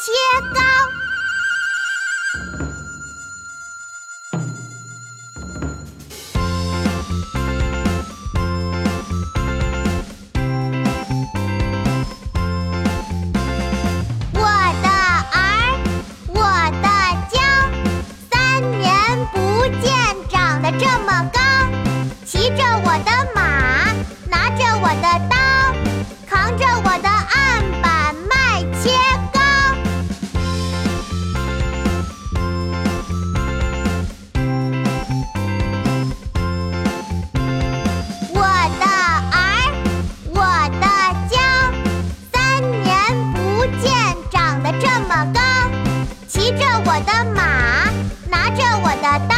切糕我的儿，我的娇，三年不见长得这么高，骑着我的马，拿着我的刀。这么高，骑着我的马，拿着我的刀。